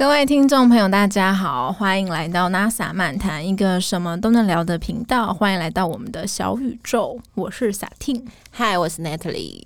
各位听众朋友，大家好，欢迎来到 NASA 漫谈，一个什么都能聊的频道。欢迎来到我们的小宇宙，我是萨汀。嗨，我是 Natalie。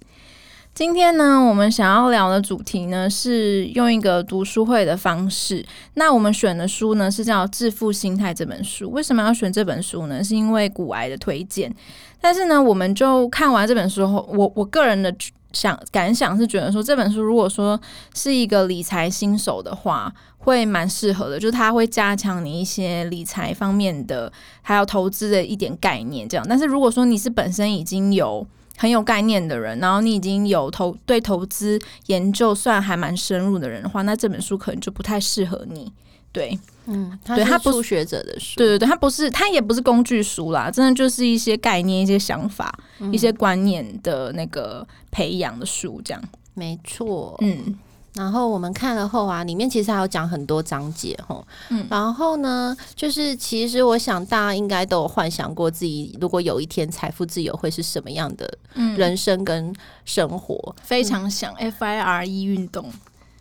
今天呢，我们想要聊的主题呢，是用一个读书会的方式。那我们选的书呢，是叫《致富心态》这本书。为什么要选这本书呢？是因为古癌的推荐。但是呢，我们就看完这本书后，我我个人的想感想是觉得说，这本书如果说是一个理财新手的话，会蛮适合的。就是它会加强你一些理财方面的，还有投资的一点概念。这样，但是如果说你是本身已经有很有概念的人，然后你已经有投对投资研究算还蛮深入的人的话，那这本书可能就不太适合你。对，嗯，对它不是初学者的书，对对对，它不是，他也不是工具书啦，真的就是一些概念、一些想法、一些观念的那个培养的书，这样。没错，嗯。然后我们看了后啊，里面其实还有讲很多章节吼。嗯。然后呢，就是其实我想大家应该都有幻想过自己如果有一天财富自由会是什么样的人生跟生活，非常想 F I R E 运动。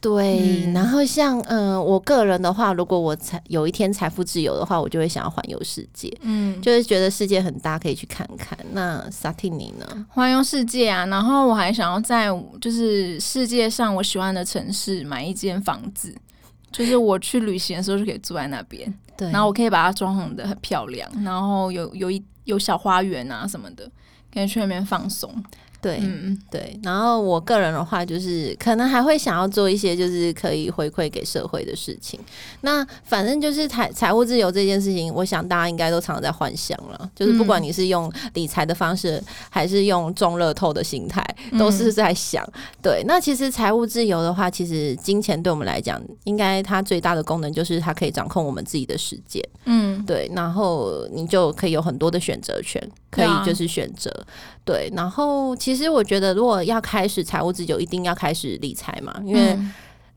对，然后像嗯，我个人的话，如果我财有一天财富自由的话，我就会想要环游世界，嗯，就是觉得世界很大，可以去看看。那萨蒂尼呢？环游世界啊，然后我还想要在就是世界上我喜欢的城市买一间房子，就是我去旅行的时候就可以住在那边，对，然后我可以把它装潢的很漂亮，然后有有一有小花园啊什么的，可以去那边放松。对，嗯对。然后我个人的话，就是可能还会想要做一些就是可以回馈给社会的事情。那反正就是财财务自由这件事情，我想大家应该都常常在幻想了。就是不管你是用理财的方式，还是用中乐透的心态，都是在想。对，那其实财务自由的话，其实金钱对我们来讲，应该它最大的功能就是它可以掌控我们自己的时间。嗯，对。然后你就可以有很多的选择权，可以就是选择。对，然后其实我觉得，如果要开始财务自由，一定要开始理财嘛，因为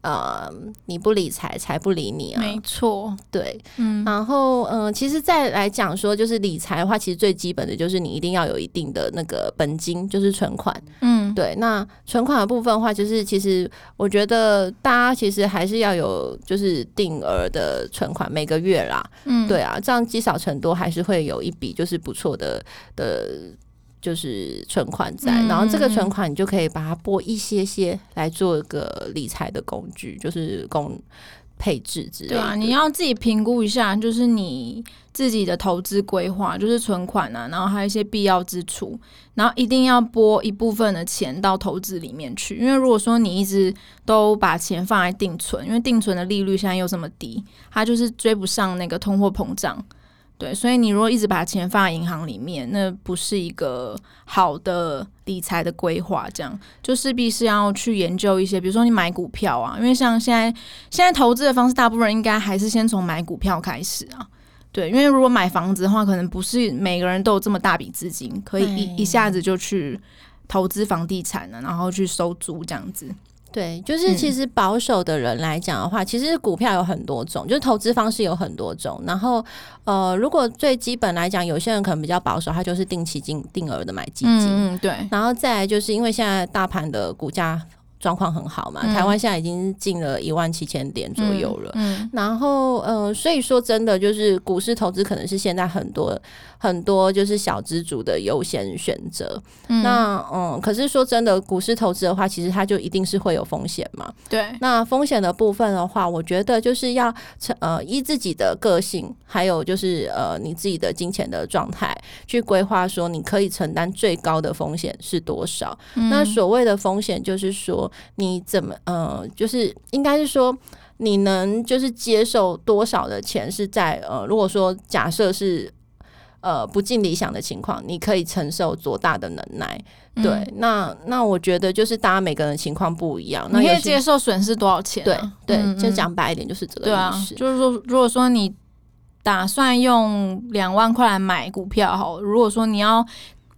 呃，你不理财，财不理你啊。没错，对，嗯。然后嗯，其实再来讲说，就是理财的话，其实最基本的就是你一定要有一定的那个本金，就是存款。嗯，对。那存款的部分的话，就是其实我觉得大家其实还是要有就是定额的存款，每个月啦。嗯，对啊，这样积少成多，还是会有一笔就是不错的的。就是存款在，然后这个存款你就可以把它拨一些些来做一个理财的工具，就是工配置之类。对啊，你要自己评估一下，就是你自己的投资规划，就是存款啊，然后还有一些必要支出，然后一定要拨一部分的钱到投资里面去。因为如果说你一直都把钱放在定存，因为定存的利率现在又这么低，它就是追不上那个通货膨胀。对，所以你如果一直把钱放在银行里面，那不是一个好的理财的规划。这样就势必是要去研究一些，比如说你买股票啊，因为像现在现在投资的方式，大部分人应该还是先从买股票开始啊。对，因为如果买房子的话，可能不是每个人都有这么大笔资金，可以一一下子就去投资房地产了，然后去收租这样子。对，就是其实保守的人来讲的话，其实股票有很多种，就是投资方式有很多种。然后，呃，如果最基本来讲，有些人可能比较保守，他就是定期定定额的买基金。嗯，对。然后再来就是因为现在大盘的股价。状况很好嘛？台湾现在已经进了一万七千点左右了。嗯，然后呃，所以说真的就是股市投资可能是现在很多很多就是小资族的优先选择。那嗯，可是说真的，股市投资的话，其实它就一定是会有风险嘛？对。那风险的部分的话，我觉得就是要呃依自己的个性，还有就是呃你自己的金钱的状态去规划，说你可以承担最高的风险是多少。那所谓的风险就是说。你怎么呃，就是应该是说，你能就是接受多少的钱是在呃，如果说假设是呃不尽理想的情况，你可以承受多大的能耐？对，那那我觉得就是大家每个人情况不一样，你可以接受损失多少钱？对对，就讲白一点就是这个意思。就是说，如果说你打算用两万块来买股票，好，如果说你要。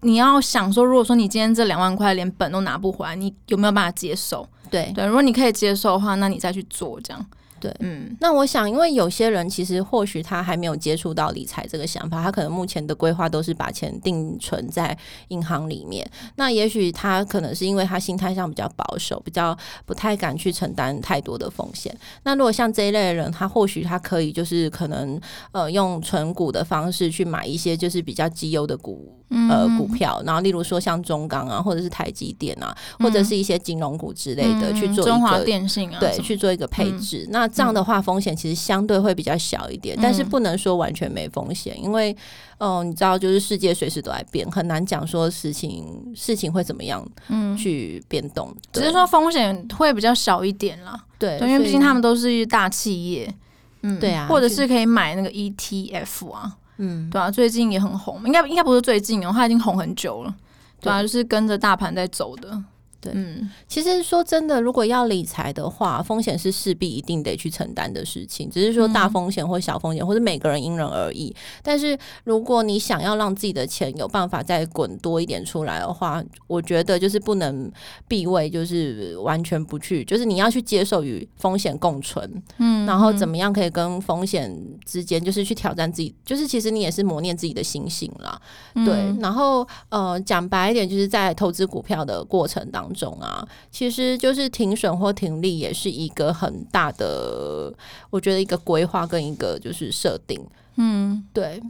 你要想说，如果说你今天这两万块连本都拿不回来，你有没有办法接受？对对，如果你可以接受的话，那你再去做这样。对，嗯那我想，因为有些人其实或许他还没有接触到理财这个想法，他可能目前的规划都是把钱定存在银行里面。那也许他可能是因为他心态上比较保守，比较不太敢去承担太多的风险。那如果像这一类的人，他或许他可以就是可能呃用存股的方式去买一些就是比较绩优的股。呃，股票，然后例如说像中钢啊，或者是台积电啊，或者是一些金融股之类的，去做中华电信啊，对，去做一个配置。那这样的话，风险其实相对会比较小一点，但是不能说完全没风险，因为哦，你知道，就是世界随时都在变，很难讲说事情事情会怎么样，嗯，去变动。只是说风险会比较小一点啦，对，因为毕竟他们都是大企业，嗯，对啊，或者是可以买那个 ETF 啊。嗯，对啊，最近也很红，应该应该不是最近哦，它已经红很久了，对啊，就是跟着大盘在走的。对，嗯，其实说真的，如果要理财的话，风险是势必一定得去承担的事情，只是说大风险或小风险，或者每个人因人而异。但是如果你想要让自己的钱有办法再滚多一点出来的话，我觉得就是不能避讳，就是完全不去，就是你要去接受与风险共存，嗯，然后怎么样可以跟风险之间，就是去挑战自己，就是其实你也是磨练自己的心性啦，对。然后呃，讲白一点，就是在投资股票的过程当中。种啊，其实就是停损或停利，也是一个很大的，我觉得一个规划跟一个就是设定。嗯，对。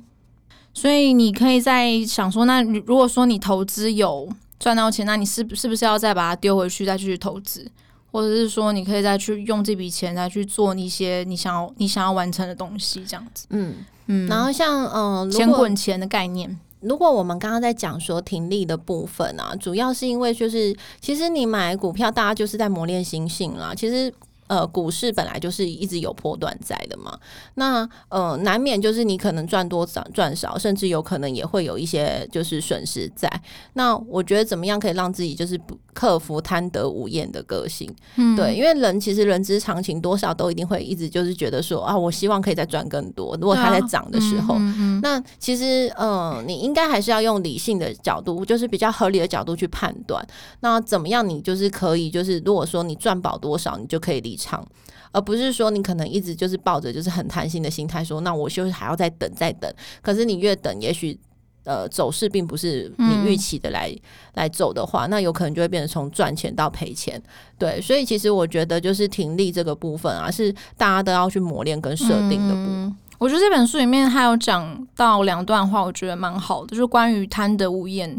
所以你可以在想说，那如果说你投资有赚到钱，那你是是不是要再把它丢回去，再继续投资，或者是说你可以再去用这笔钱再去做一些你想要你想要完成的东西，这样子。嗯嗯。然后像嗯，钱滚钱的概念。如果我们刚刚在讲说停利的部分啊，主要是因为就是其实你买股票，大家就是在磨练心性啦。其实。呃，股市本来就是一直有波段在的嘛，那呃，难免就是你可能赚多赚赚少，甚至有可能也会有一些就是损失在。那我觉得怎么样可以让自己就是不克服贪得无厌的个性？嗯，对，因为人其实人之常情，多少都一定会一直就是觉得说啊，我希望可以再赚更多。如果它在涨的时候，那其实呃，你应该还是要用理性的角度，就是比较合理的角度去判断。那怎么样，你就是可以就是如果说你赚饱多少，你就可以离。场，而不是说你可能一直就是抱着就是很贪心的心态，说那我就是还要再等再等。可是你越等，也许呃走势并不是你预期的来来走的话，那有可能就会变成从赚钱到赔钱。对，所以其实我觉得就是停利这个部分啊，是大家都要去磨练跟设定的部分。我觉得这本书里面还有讲到两段话，我觉得蛮好的，就是关于贪得无厌。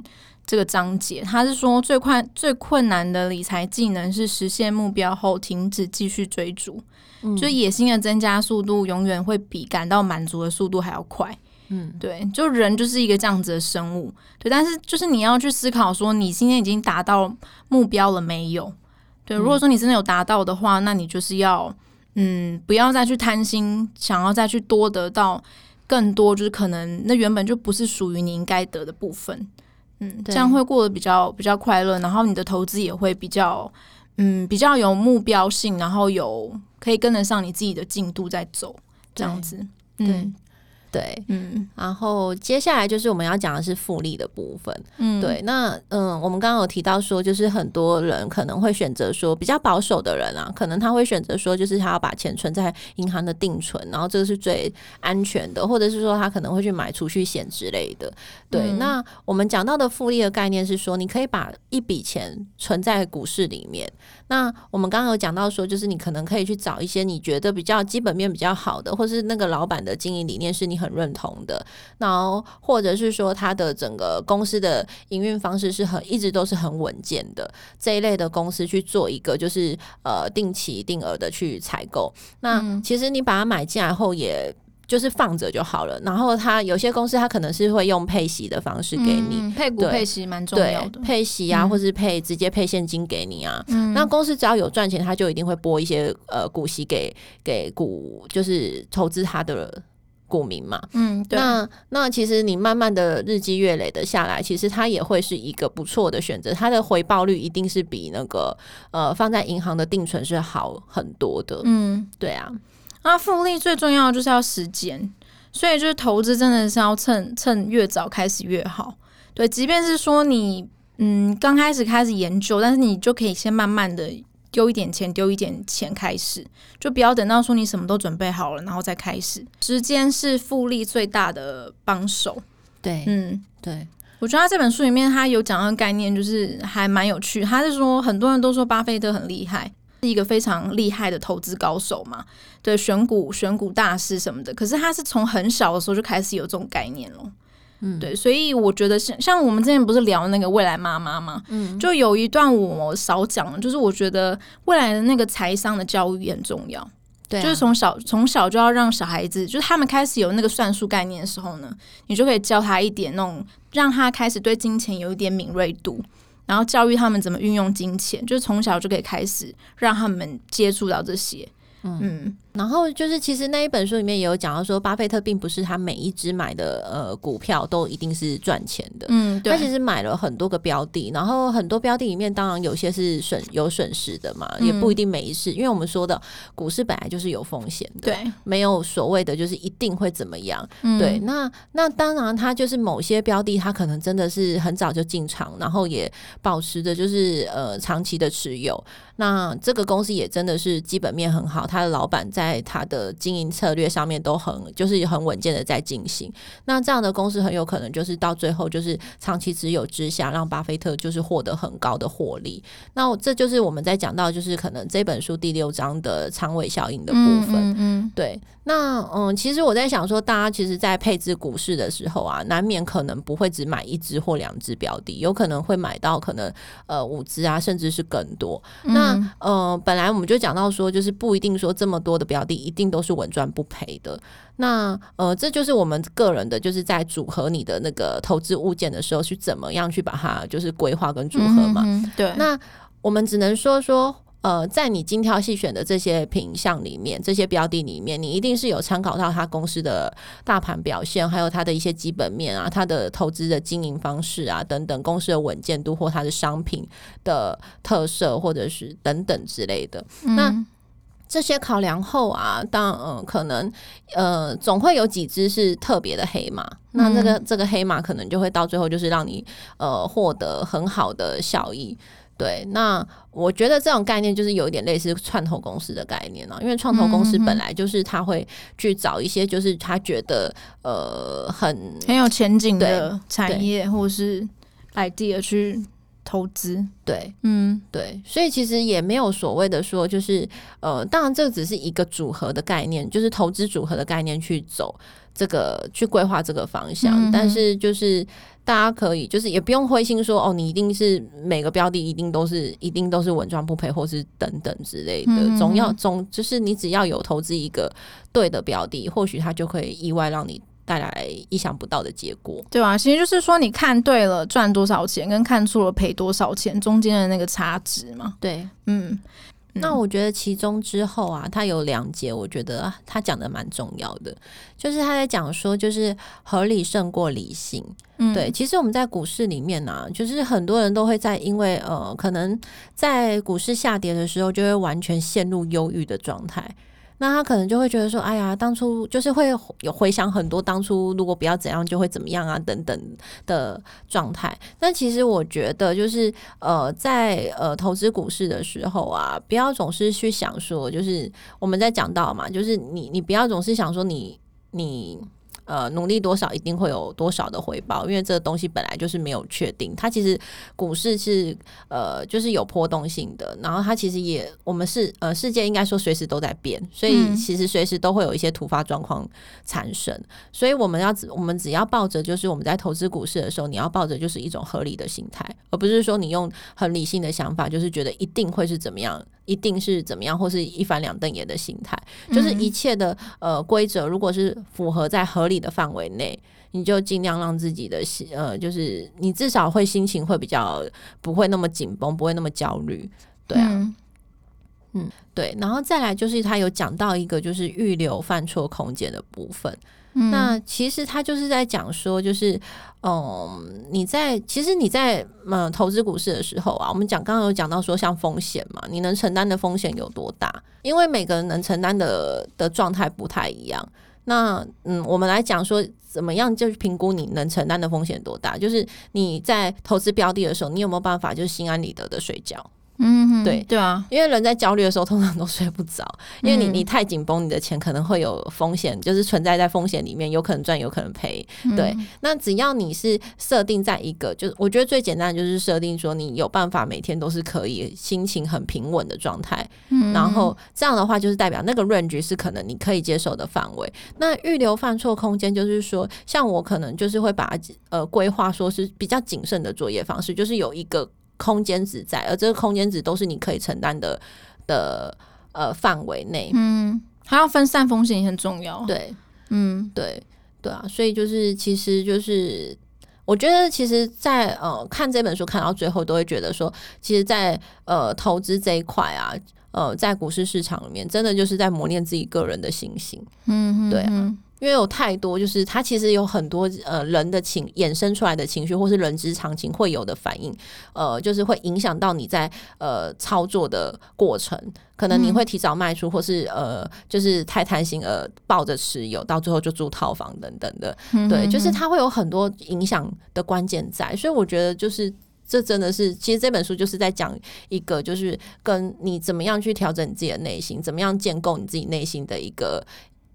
这个章节，他是说最快最困难的理财技能是实现目标后停止继续追逐，就野心的增加速度永远会比感到满足的速度还要快。嗯，对，就人就是一个这样子的生物。对，但是就是你要去思考说，你今天已经达到目标了没有？对，如果说你真的有达到的话，那你就是要嗯，不要再去贪心，想要再去多得到更多，就是可能那原本就不是属于你应该得的部分。嗯，这样会过得比较比较快乐，然后你的投资也会比较，嗯，比较有目标性，然后有可以跟得上你自己的进度在走，这样子，嗯。对，嗯，然后接下来就是我们要讲的是复利的部分，嗯，对，那嗯，我们刚刚有提到说，就是很多人可能会选择说比较保守的人啊，可能他会选择说，就是他要把钱存在银行的定存，然后这个是最安全的，或者是说他可能会去买储蓄险之类的。对，那我们讲到的复利的概念是说，你可以把一笔钱存在股市里面。那我们刚刚有讲到说，就是你可能可以去找一些你觉得比较基本面比较好的，或是那个老板的经营理念是你很认同的，然后或者是说他的整个公司的营运方式是很一直都是很稳健的。这一类的公司去做一个就是呃定期定额的去采购。那其实你把它买进来后也。就是放着就好了，然后他有些公司他可能是会用配息的方式给你，配股配息蛮重要的，配息啊，或是配直接配现金给你啊。那公司只要有赚钱，他就一定会拨一些呃股息给给股，就是投资他的股民嘛。嗯，那那其实你慢慢的日积月累的下来，其实它也会是一个不错的选择，它的回报率一定是比那个呃放在银行的定存是好很多的。嗯，对啊。那复利最重要的就是要时间，所以就是投资真的是要趁趁越早开始越好。对，即便是说你嗯刚开始开始研究，但是你就可以先慢慢的丢一点钱，丢一点钱开始，就不要等到说你什么都准备好了，然后再开始。时间是复利最大的帮手。对，嗯，对，我觉得他这本书里面他有讲到概念，就是还蛮有趣。他是说很多人都说巴菲特很厉害，是一个非常厉害的投资高手嘛，对，选股选股大师什么的。可是他是从很小的时候就开始有这种概念了。嗯，对，所以我觉得像像我们之前不是聊那个未来妈妈嘛，嗯，就有一段我少讲，就是我觉得未来的那个财商的教育也很重要，对啊、就是从小从小就要让小孩子，就是他们开始有那个算术概念的时候呢，你就可以教他一点那种，让他开始对金钱有一点敏锐度，然后教育他们怎么运用金钱，就是从小就可以开始让他们接触到这些，嗯。然后就是，其实那一本书里面也有讲到说，巴菲特并不是他每一只买的呃股票都一定是赚钱的，嗯，对。他，其实买了很多个标的，然后很多标的里面当然有些是损有损失的嘛，嗯。也不一定每一次，因为我们说的股市本来就是有风险的，，对，没有所谓的就是一定会怎么样，嗯。对，，那那当然，他就是某些标的，他可能真的是很早就进场，然后也保持着就是呃长期的持有。那这个公司也真的是基本面很好，他的老板在他的经营策略上面都很就是很稳健的在进行。那这样的公司很有可能就是到最后就是长期持有之下，让巴菲特就是获得很高的获利。那这就是我们在讲到就是可能这本书第六章的长尾效应的部分。嗯嗯对，那嗯，其实我在想说，大家其实，在配置股市的时候啊，难免可能不会只买一只或两只标的，有可能会买到可能呃五只啊，甚至是更多。嗯那呃，本来我们就讲到说，就是不一定说这么多的标的一定都是稳赚不赔的。那呃，这就是我们个人的，就是在组合你的那个投资物件的时候，去怎么样去把它就是规划跟组合嘛。对，那我们只能说说，呃，在你精挑细选的这些品项里面，这些标的里面，你一定是有参考到它公司的大盘表现，还有它的一些基本面啊，它的投资的经营方式啊等等，公司的稳健度或它的商品的特色，或者是等等之类的。那嗯这些考量后啊，当嗯、可能呃总会有几只是特别的黑马，那这个、这个黑马可能就会到最后就是让你呃获得很好的效益。对，那我觉得这种概念就是有一点类似创投公司的概念啊，因为创投公司本来就是他会去找一些就是他觉得呃很很有前景的产业或是 idea 去投资，对嗯。对，所以其实也没有所谓的说，就是呃，当然这个只是一个组合的概念，就是投资组合的概念去走这个去规划这个方向，嗯但是就是大家可以就是也不用灰心说哦，你一定是每个标的一定都是一定都是稳赚不赔，或是等等之类的，嗯总要总就是你只要有投资一个对的标的，或许它就可以意外让你带来意想不到的结果。对啊，其实就是说你看对了赚多少钱，跟看错了赔多少钱中间的那个差值嘛，对，嗯，那我觉得其中之后啊，他有两节，我觉得啊他讲的蛮重要的，就是他在讲说，就是合理胜过理性。嗯对，其实我们在股市里面呢、啊，就是很多人都会在因为呃，可能在股市下跌的时候，就会完全陷入忧郁的状态。那他可能就会觉得说，哎呀，当初就是会有回想很多当初如果不要怎样就会怎么样啊等等的状态。但其实我觉得，就是呃，在呃投资股市的时候啊，不要总是去想说，就是我们在讲到嘛，就是你你不要总是想说你你。呃，努力多少一定会有多少的回报，因为这个东西本来就是没有确定。它其实股市是呃，就是有波动性的，然后它其实也我们是呃，世界应该说随时都在变，所以嗯其实随时都会有一些突发状况产生。所以我们要只我们只要抱着就是我们在投资股市的时候，你要抱着就是一种合理的心态，而不是说你用很理性的想法，就是觉得一定会是怎么样，一定是怎么样，或是一翻两瞪眼的心态。就是一切的呃规则，如果是符合在合理的范围内，你就尽量让自己的心呃，就是你至少会心情会比较不会那么紧绷，不会那么焦虑。对啊，嗯对，然后再来就是他有讲到一个就是预留犯错空间的部分。那其实他就是在讲说，就是嗯，你在其实你在嗯投资股市的时候啊，我们讲刚刚有讲到说，像风险嘛，你能承担的风险有多大？因为每个人能承担的的状态不太一样。那嗯，我们来讲说，怎么样就是评估你能承担的风险多大？就是你在投资标的的时候，你有没有办法就是心安理得的睡觉？嗯，对。对啊，因为人在焦虑的时候通常都睡不着，因为你嗯你太紧绷，你的钱可能会有风险，就是存在在风险里面，有可能赚，有可能赔。对，那只要你是设定在一个，就是我觉得最简单的就是设定说你有办法每天都是可以心情很平稳的状态，嗯。然后这样的话就是代表那个 range 是可能你可以接受的范围。那预留犯错空间就是说，像我可能就是会把呃规划说是比较谨慎的作业方式，就是有一个空间值在，而这个空间值都是你可以承担的的呃范围内。嗯，还要分散风险也很重要。，对嗯对对啊，所以就是其实就是。我觉得，其实在，呃看这本书看到最后，都会觉得说，其实在，呃投资这一块啊，呃在股市市场里面，真的就是在磨练自己个人的信心。嗯嗯，对啊嗯因为有太多，就是它其实有很多呃人的情衍生出来的情绪，或是人之常情会有的反应，呃，就是会影响到你在呃操作的过程，可能你会提早卖出，或是呃就是太贪心而抱着持有，到最后就住套房等等的，嗯对，就是它会有很多影响的关键在，所以我觉得就是。这真的是，其实这本书就是在讲一个，就是跟你怎么样去调整你自己的内心，怎么样建构你自己内心的一个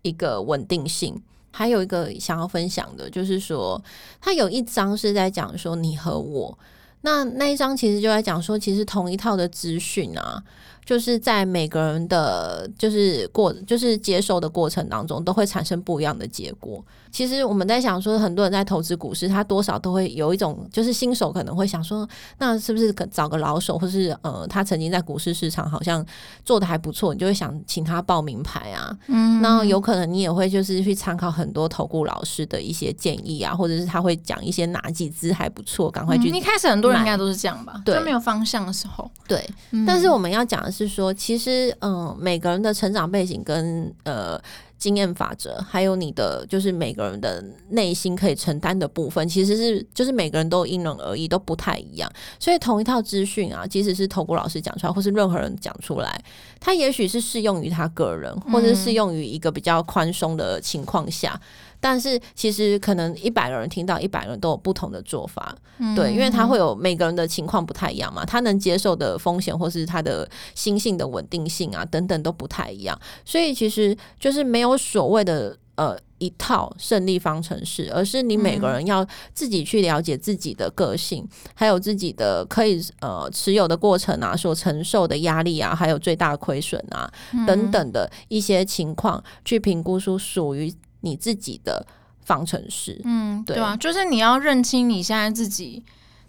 一个稳定性。还有一个想要分享的，就是说，他有一章是在讲说你和我，那那一章其实就在讲说，其实同一套的资讯啊，就是在每个人的就是过就是接受的过程当中，都会产生不一样的结果。其实我们在想说，很多人在投资股市，他多少都会有一种，就是新手可能会想说，那是不是找个老手，或是呃，他曾经在股市市场好像做的还不错，你就会想请他报名牌啊。嗯，那有可能你也会就是去参考很多投顾老师的一些建议啊，或者是他会讲一些哪几支还不错，赶快去、嗯一开始很多人应该都是这样吧，对就没有方向的时候。对。嗯但是我们要讲的是说，其实嗯、呃每个人的成长背景跟呃经验法则，还有你的就是每个人的内心可以承担的部分，其实是就是每个人都因人而异，都不太一样。所以同一套资讯啊，即使是投顾老师讲出来，或是任何人讲出来，他也许是适用于他个人，或者是适用于一个比较宽松的情况下。但是其实可能一百个人听到，一百个人都有不同的做法，嗯。对，因为他会有每个人的情况不太一样嘛，他能接受的风险或是他的心性的稳定性啊等等都不太一样，所以其实就是没有所谓的呃一套胜利方程式，而是你每个人要自己去了解自己的个性，还有自己的可以呃持有的过程啊，所承受的压力啊，还有最大亏损啊等等的一些情况，去评估出属于你自己的方程式。嗯，对对啊，就是你要认清你现在自己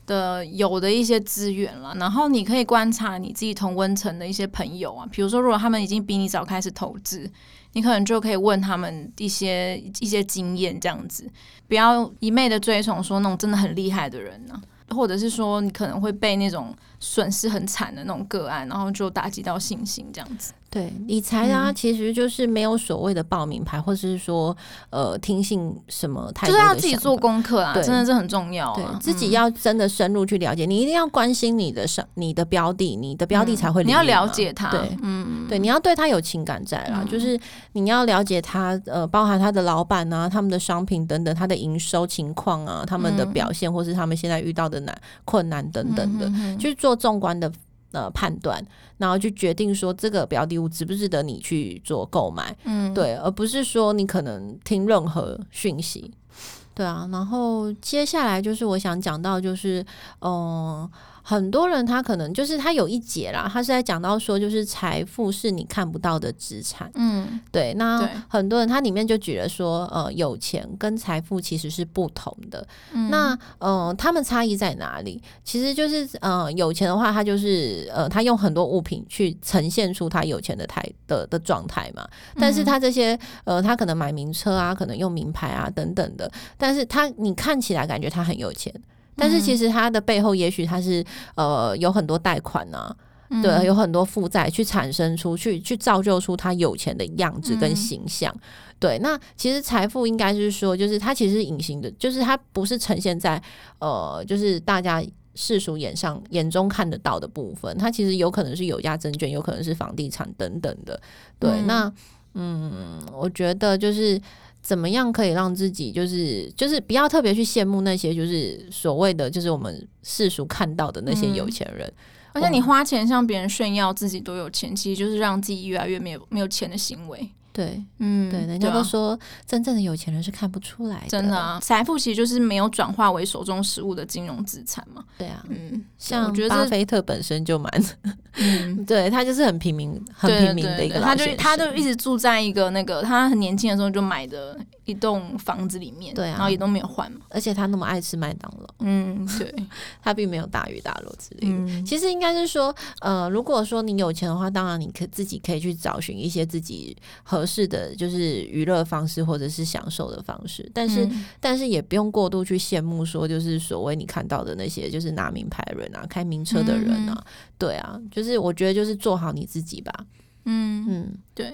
的有的一些资源了，然后你可以观察你自己同温层的一些朋友啊，比如说如果他们已经比你早开始投资，你可能就可以问他们一些一些经验，这样子，不要一昧的追崇说那种真的很厉害的人呢、或者是说你可能会被那种损失很惨的那种个案，然后就打击到信心这样子。对理财啊，其实就是没有所谓的报名牌，或者是说呃听信什么太就是多要自己做功课啊，对真的是很重要、啊。对自己嗯要真的深入去了解，你一定要关心你的上你的标的，你的标的才会、嗯你要了解他。对，嗯，对，你要对他有情感在啦，嗯就是你要了解他，呃，包含他的老板啊、他们的商品等等，他的营收情况啊、他们的嗯表现，或是他们现在遇到的难困难等等的，嗯哼去做纵观的呃判断，然后去决定说这个标的物值不值得你去做购买，嗯，对，而不是说你可能听任何讯息。对啊，然后接下来就是我想讲到，就是嗯，很多人他可能就是他有一节啦，他是在讲到说，就是财富是你看不到的资产。嗯对，那很多人他里面就举了说，呃，有钱跟财富其实是不同的。嗯那嗯、呃，他们差异在哪里？其实就是呃，有钱的话，他就是呃，他用很多物品去呈现出他有钱的态的的状态嘛。但是他这些呃，他可能买名车啊，可能用名牌啊等等的，但是他你看起来感觉他很有钱，但是其实它的背后也许它是呃有很多贷款啊。嗯对，有很多负债去产生出去，去造就出他有钱的样子跟嗯形象。对，那其实财富应该是说，就是它其实是隐形的，就是它不是呈现在呃，就是大家世俗眼上眼中看得到的部分。它其实有可能是有价证券，有可能是房地产等等的。对，嗯那嗯，我觉得就是。怎么样可以让自己就是就是不要特别去羡慕那些就是所谓的就是我们世俗看到的那些有钱人，而且你花钱向别人炫耀自己多有钱，其实就是让自己越来越没有没有钱的行为。对，嗯，对，人家都说真正的有钱人是看不出来的，真的啊，财富其实就是没有转化为手中实物的金融资产嘛。对啊。嗯，像我觉得这巴菲特本身就蛮，嗯，对他就是很平民、很平民的一个他就他就一直住在一个那个他很年轻的时候就买的一栋房子里面，对啊然后也都没有换嘛。而且他那么爱吃麦当劳，嗯，对，他并没有大鱼大肉之类的。嗯，其实应该是说，呃，如果说你有钱的话，当然你可自己可以去找寻一些自己合适的就是娱乐方式或者是享受的方式，但是、嗯。但是也不用过度去羡慕说，就是所谓你看到的那些就是拿名牌的人啊、开名车的人啊，对啊，就是我觉得就是做好你自己吧，嗯，嗯，对。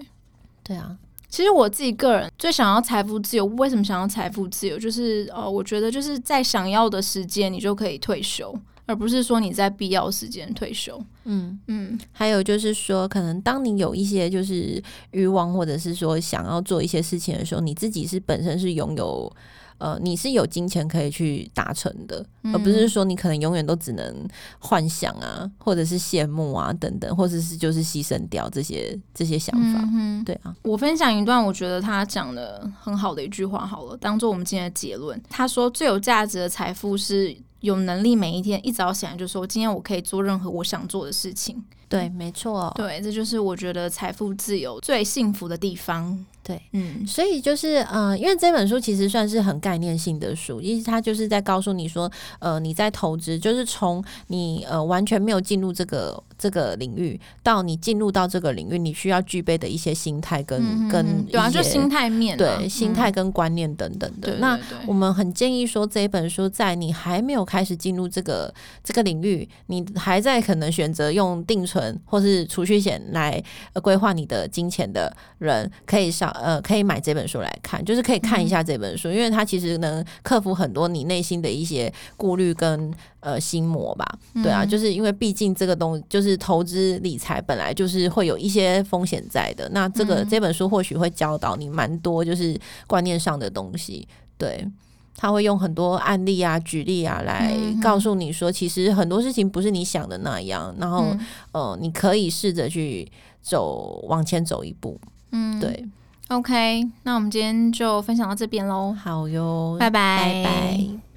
对啊，其实我自己个人最想要财富自由，为什么想要财富自由？就是呃，我觉得就是在想要的时间你就可以退休，而不是说你在必要时间退休。嗯。嗯还有就是说，可能当你有一些就是欲望，或者是说想要做一些事情的时候，你自己是本身是拥有。呃，你是有金钱可以去达成的，嗯而不是说你可能永远都只能幻想啊，或者是羡慕啊等等，或者是就是牺牲掉这些这些想法。嗯对啊，我分享一段我觉得他讲的很好的一句话好了，当做我们今天的结论。他说最有价值的财富是有能力每一天一早醒来就说今天我可以做任何我想做的事情。对，没错，对，这就是我觉得财富自由最幸福的地方。对。嗯所以就是呃，因为这本书其实算是很概念性的书，因为它就是在告诉你说，呃，你在投资，就是从你呃完全没有进入这个这个领域，到你进入到这个领域，你需要具备的一些心态跟、嗯跟嗯对啊，就心态面、啊，对心态跟观念等等的。对那我们很建议说，这一本书在你还没有开始进入这个这个领域，你还在可能选择用定存或是储蓄险来呃规划你的金钱的人，可以上呃可以买这本书来看，就是可以看一下这本书，因为它其实能克服很多你内心的一些顾虑跟呃心魔吧。对啊，嗯就是因为毕竟这个东就是投资理财本来就是会有一些风险在的，那这个、嗯这本书或许会教导你蛮多就是观念上的东西，对。他会用很多案例啊、举例啊来告诉你说，其实很多事情不是你想的那样，然后、嗯。呃，你可以试着去走往前走一步。嗯，对，，OK，那我们今天就分享到这边喽，好哟，拜拜，拜拜